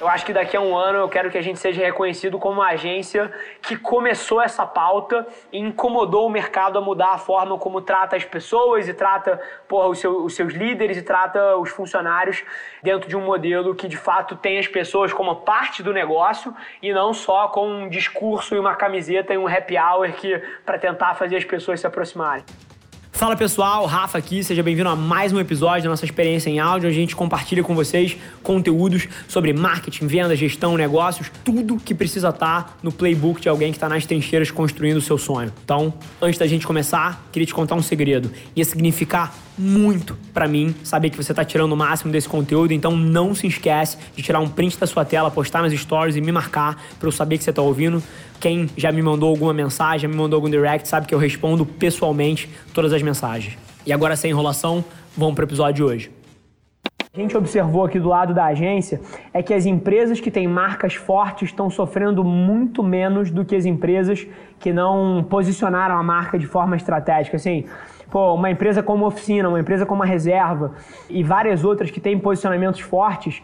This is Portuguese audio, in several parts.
Eu acho que daqui a um ano eu quero que a gente seja reconhecido como uma agência que começou essa pauta e incomodou o mercado a mudar a forma como trata as pessoas e trata porra, os, seu, os seus líderes e trata os funcionários dentro de um modelo que de fato tem as pessoas como parte do negócio e não só com um discurso e uma camiseta e um happy hour que para tentar fazer as pessoas se aproximarem. Fala pessoal, Rafa aqui, seja bem-vindo a mais um episódio da nossa experiência em áudio, a gente compartilha com vocês conteúdos sobre marketing, venda, gestão, negócios, tudo que precisa estar no playbook de alguém que está nas trincheiras construindo o seu sonho. Então, antes da gente começar, queria te contar um segredo. Ia significar muito para mim saber que você está tirando o máximo desse conteúdo, então não se esquece de tirar um print da sua tela, postar nas stories e me marcar para eu saber que você está ouvindo. Quem já me mandou alguma mensagem, já me mandou algum direct, sabe que eu respondo pessoalmente todas as mensagens. E agora, sem enrolação, vamos para o episódio de hoje. A gente observou aqui do lado da agência é que as empresas que têm marcas fortes estão sofrendo muito menos do que as empresas que não posicionaram a marca de forma estratégica. Assim, pô, uma empresa como Oficina, uma empresa como a Reserva e várias outras que têm posicionamentos fortes,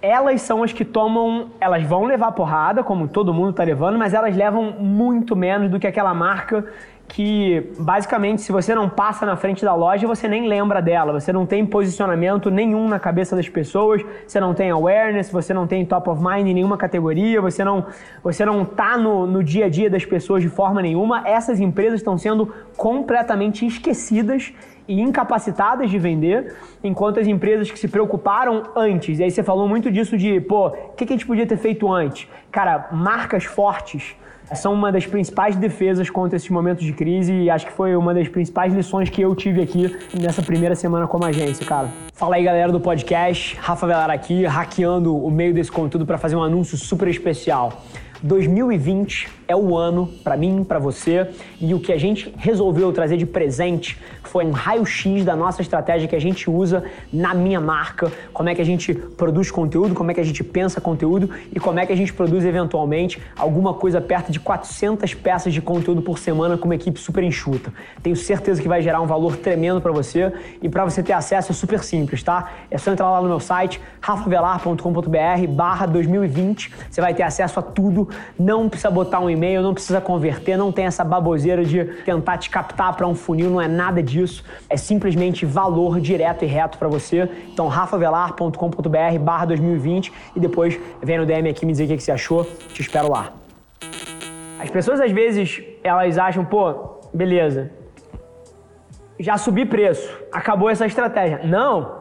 elas são as que tomam, elas vão levar porrada, como todo mundo está levando, mas elas levam muito menos do que aquela marca que basicamente se você não passa na frente da loja, você nem lembra dela, você não tem posicionamento nenhum na cabeça das pessoas, você não tem awareness, você não tem top of mind em nenhuma categoria, você não, você não tá no, no dia a dia das pessoas de forma nenhuma. Essas empresas estão sendo completamente esquecidas e incapacitadas de vender, enquanto as empresas que se preocuparam antes, e aí você falou muito disso de, pô, o que, que a gente podia ter feito antes? Cara, marcas fortes são uma das principais defesas contra esses momentos de crise e acho que foi uma das principais lições que eu tive aqui nessa primeira semana como agência, cara. Fala aí, galera do podcast. Rafa Velar aqui, hackeando o meio desse conteúdo para fazer um anúncio super especial. 2020 é o ano para mim, para você, e o que a gente resolveu trazer de presente foi um raio-x da nossa estratégia que a gente usa na minha marca, como é que a gente produz conteúdo, como é que a gente pensa conteúdo e como é que a gente produz eventualmente alguma coisa perto de 400 peças de conteúdo por semana com uma equipe super enxuta. Tenho certeza que vai gerar um valor tremendo para você e para você ter acesso é super simples, tá? É só entrar lá no meu site rafavelar.com.br/2020, você vai ter acesso a tudo, não precisa botar um e-mail, não precisa converter, não tem essa baboseira de tentar te captar para um funil, não é nada disso. É simplesmente valor direto e reto para você. Então, rafavelar.com.br barra 2020 e depois vem no DM aqui me dizer o que você achou. Te espero lá. As pessoas às vezes elas acham, pô, beleza, já subi preço, acabou essa estratégia. Não!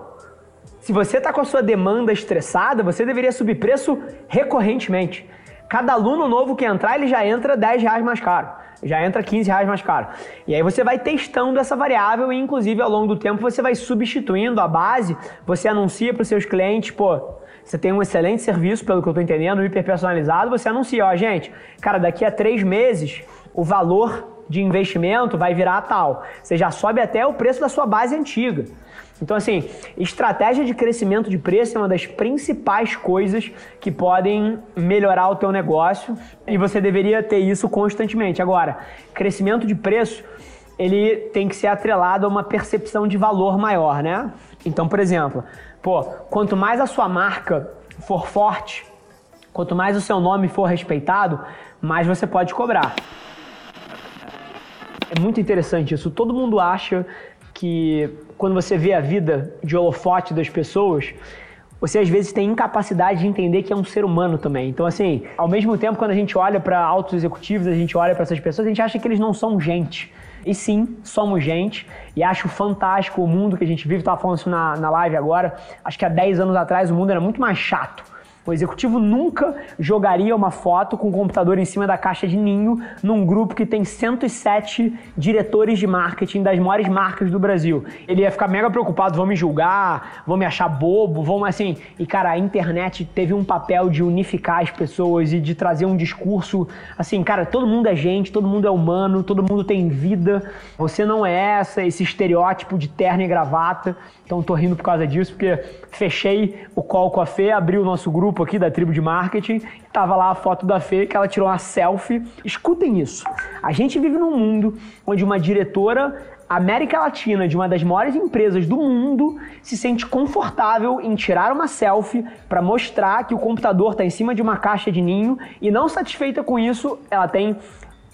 Se você está com a sua demanda estressada, você deveria subir preço recorrentemente. Cada aluno novo que entrar, ele já entra 10 reais mais caro. Já entra 15 reais mais caro. E aí você vai testando essa variável e, inclusive, ao longo do tempo, você vai substituindo a base. Você anuncia para os seus clientes, pô, você tem um excelente serviço, pelo que eu estou entendendo, hiper personalizado. Você anuncia, ó, gente, cara, daqui a três meses, o valor de investimento vai virar tal. Você já sobe até o preço da sua base antiga. Então, assim, estratégia de crescimento de preço é uma das principais coisas que podem melhorar o teu negócio e você deveria ter isso constantemente. Agora, crescimento de preço, ele tem que ser atrelado a uma percepção de valor maior, né? Então, por exemplo, pô, quanto mais a sua marca for forte, quanto mais o seu nome for respeitado, mais você pode cobrar. É muito interessante isso. Todo mundo acha que quando você vê a vida de holofote das pessoas, você às vezes tem incapacidade de entender que é um ser humano também. Então, assim, ao mesmo tempo, quando a gente olha para altos executivos, a gente olha para essas pessoas, a gente acha que eles não são gente. E sim, somos gente. E acho fantástico o mundo que a gente vive. Estava falando isso na, na live agora. Acho que há 10 anos atrás o mundo era muito mais chato o executivo nunca jogaria uma foto com o computador em cima da caixa de ninho num grupo que tem 107 diretores de marketing das maiores marcas do Brasil. Ele ia ficar mega preocupado, vão me julgar, vão me achar bobo, vão assim. E cara, a internet teve um papel de unificar as pessoas e de trazer um discurso assim, cara, todo mundo é gente, todo mundo é humano, todo mundo tem vida. Você não é essa, esse estereótipo de terno e gravata. Então tô rindo por causa disso, porque fechei o call com a Fê, abri o nosso grupo grupo aqui da tribo de marketing, tava lá a foto da Fê que ela tirou uma selfie. Escutem isso. A gente vive num mundo onde uma diretora América Latina, de uma das maiores empresas do mundo, se sente confortável em tirar uma selfie para mostrar que o computador está em cima de uma caixa de ninho e não satisfeita com isso, ela tem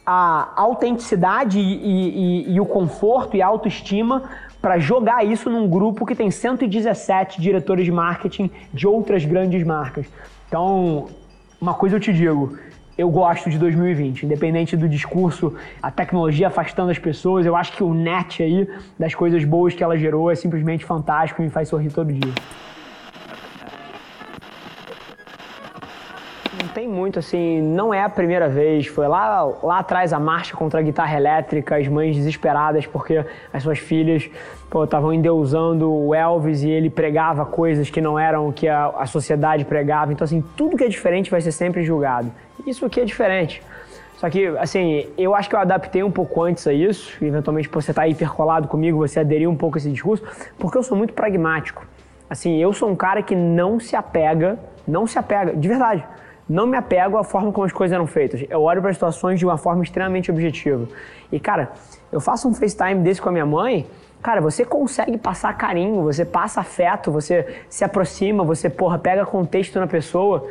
a autenticidade e, e, e o conforto e a autoestima para jogar isso num grupo que tem 117 diretores de marketing de outras grandes marcas. Então, uma coisa eu te digo, eu gosto de 2020, independente do discurso, a tecnologia afastando as pessoas, eu acho que o net aí, das coisas boas que ela gerou, é simplesmente fantástico e me faz sorrir todo dia. Não tem muito, assim, não é a primeira vez. Foi lá, lá atrás a marcha contra a guitarra elétrica, as mães desesperadas porque as suas filhas estavam endeusando o Elvis e ele pregava coisas que não eram o que a, a sociedade pregava. Então, assim, tudo que é diferente vai ser sempre julgado. Isso aqui é diferente. Só que, assim, eu acho que eu adaptei um pouco antes a isso, eventualmente por você estar tá hipercolado comigo, você aderiu um pouco a esse discurso, porque eu sou muito pragmático. Assim, eu sou um cara que não se apega, não se apega, de verdade não me apego à forma como as coisas eram feitas. Eu olho para as situações de uma forma extremamente objetiva. E, cara, eu faço um FaceTime desse com a minha mãe, cara, você consegue passar carinho, você passa afeto, você se aproxima, você, porra, pega contexto na pessoa.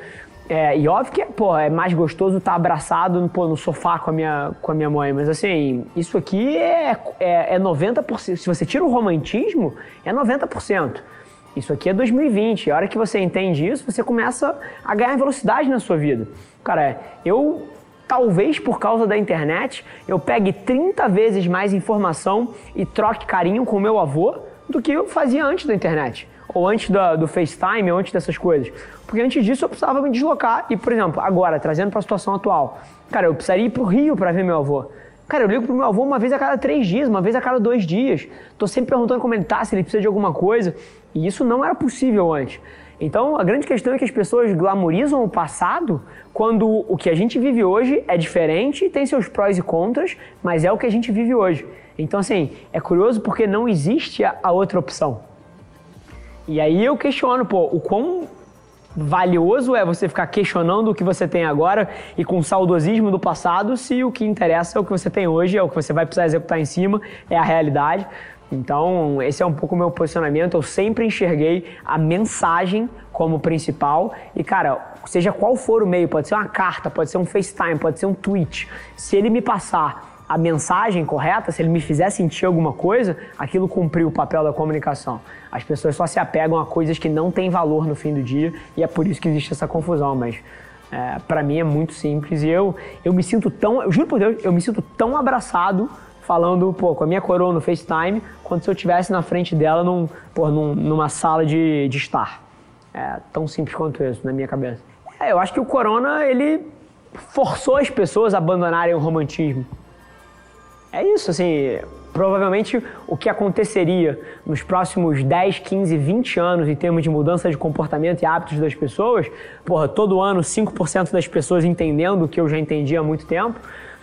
É, e óbvio que, pô, é mais gostoso estar abraçado pô, no sofá com a, minha, com a minha mãe, mas assim, isso aqui é, é, é 90%. Se você tira o romantismo, é 90%. Isso aqui é 2020. A hora que você entende isso, você começa a ganhar velocidade na sua vida. Cara, eu talvez por causa da internet, eu pegue 30 vezes mais informação e troque carinho com meu avô do que eu fazia antes da internet. Ou antes do, do FaceTime, ou antes dessas coisas. Porque antes disso eu precisava me deslocar. E, por exemplo, agora, trazendo para a situação atual, cara, eu precisaria ir para o Rio para ver meu avô. Cara, eu ligo pro meu avô uma vez a cada três dias, uma vez a cada dois dias. Tô sempre perguntando como ele tá, se ele precisa de alguma coisa. E isso não era possível antes. Então, a grande questão é que as pessoas glamorizam o passado quando o que a gente vive hoje é diferente, tem seus prós e contras, mas é o que a gente vive hoje. Então, assim, é curioso porque não existe a outra opção. E aí eu questiono, pô, o quão valioso é você ficar questionando o que você tem agora e com saudosismo do passado, se o que interessa é o que você tem hoje, é o que você vai precisar executar em cima, é a realidade. Então, esse é um pouco o meu posicionamento. Eu sempre enxerguei a mensagem como principal. E, cara, seja qual for o meio, pode ser uma carta, pode ser um FaceTime, pode ser um tweet. Se ele me passar a mensagem correta, se ele me fizer sentir alguma coisa, aquilo cumpriu o papel da comunicação. As pessoas só se apegam a coisas que não têm valor no fim do dia e é por isso que existe essa confusão, mas é, para mim é muito simples e eu, eu me sinto tão, eu juro por Deus, eu me sinto tão abraçado falando, pô, com a minha coroa no FaceTime, quanto se eu estivesse na frente dela num, pô, num, numa sala de, de estar. É tão simples quanto isso na minha cabeça. É, eu acho que o Corona, ele forçou as pessoas a abandonarem o romantismo. É isso, assim, provavelmente o que aconteceria nos próximos 10, 15, 20 anos em termos de mudança de comportamento e hábitos das pessoas, porra, todo ano 5% das pessoas entendendo o que eu já entendi há muito tempo,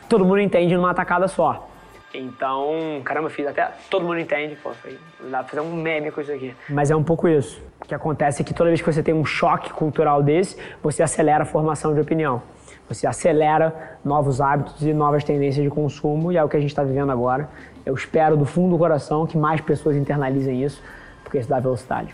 todo mundo entende numa tacada só. Então, caramba, fiz até. Todo mundo entende, pô, foi, dá pra fazer um meme com isso aqui. Mas é um pouco isso. O que acontece é que toda vez que você tem um choque cultural desse, você acelera a formação de opinião. Você acelera novos hábitos e novas tendências de consumo, e é o que a gente está vivendo agora. Eu espero do fundo do coração que mais pessoas internalizem isso, porque isso dá velocidade.